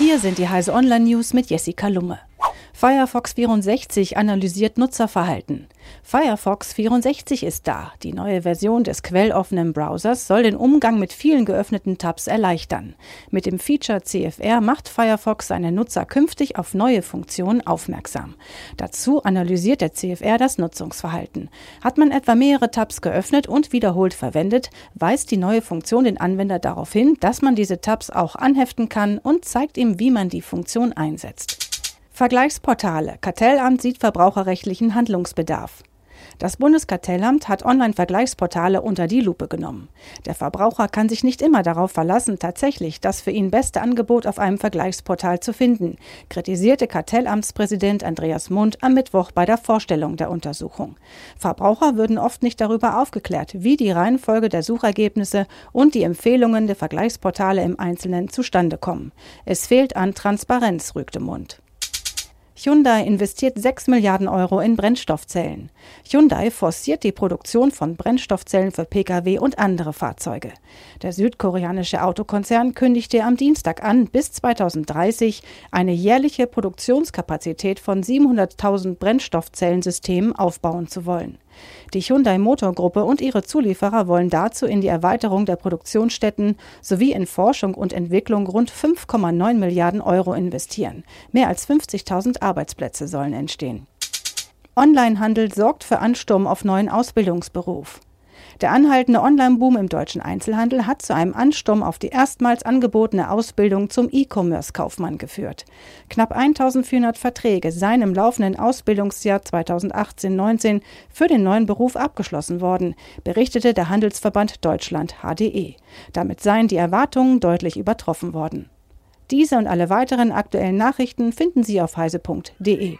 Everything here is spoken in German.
Hier sind die Heise Online News mit Jessica Lumme. Firefox 64 analysiert Nutzerverhalten. Firefox 64 ist da. Die neue Version des quelloffenen Browsers soll den Umgang mit vielen geöffneten Tabs erleichtern. Mit dem Feature CFR macht Firefox seine Nutzer künftig auf neue Funktionen aufmerksam. Dazu analysiert der CFR das Nutzungsverhalten. Hat man etwa mehrere Tabs geöffnet und wiederholt verwendet, weist die neue Funktion den Anwender darauf hin, dass man diese Tabs auch anheften kann und zeigt ihm, wie man die Funktion einsetzt. Vergleichsportale. Kartellamt sieht verbraucherrechtlichen Handlungsbedarf. Das Bundeskartellamt hat Online-Vergleichsportale unter die Lupe genommen. Der Verbraucher kann sich nicht immer darauf verlassen, tatsächlich das für ihn beste Angebot auf einem Vergleichsportal zu finden, kritisierte Kartellamtspräsident Andreas Mund am Mittwoch bei der Vorstellung der Untersuchung. Verbraucher würden oft nicht darüber aufgeklärt, wie die Reihenfolge der Suchergebnisse und die Empfehlungen der Vergleichsportale im Einzelnen zustande kommen. Es fehlt an Transparenz, rügte Mund. Hyundai investiert 6 Milliarden Euro in Brennstoffzellen. Hyundai forciert die Produktion von Brennstoffzellen für Pkw und andere Fahrzeuge. Der südkoreanische Autokonzern kündigte am Dienstag an, bis 2030 eine jährliche Produktionskapazität von 700.000 Brennstoffzellensystemen aufbauen zu wollen. Die Hyundai Motorgruppe und ihre Zulieferer wollen dazu in die Erweiterung der Produktionsstätten sowie in Forschung und Entwicklung rund 5,9 Milliarden Euro investieren. Mehr als 50.000 Arbeitsplätze sollen entstehen. Onlinehandel sorgt für Ansturm auf neuen Ausbildungsberuf. Der anhaltende Online-Boom im deutschen Einzelhandel hat zu einem Ansturm auf die erstmals angebotene Ausbildung zum E-Commerce-Kaufmann geführt. Knapp 1400 Verträge seien im laufenden Ausbildungsjahr 2018-19 für den neuen Beruf abgeschlossen worden, berichtete der Handelsverband Deutschland HDE. Damit seien die Erwartungen deutlich übertroffen worden. Diese und alle weiteren aktuellen Nachrichten finden Sie auf heise.de.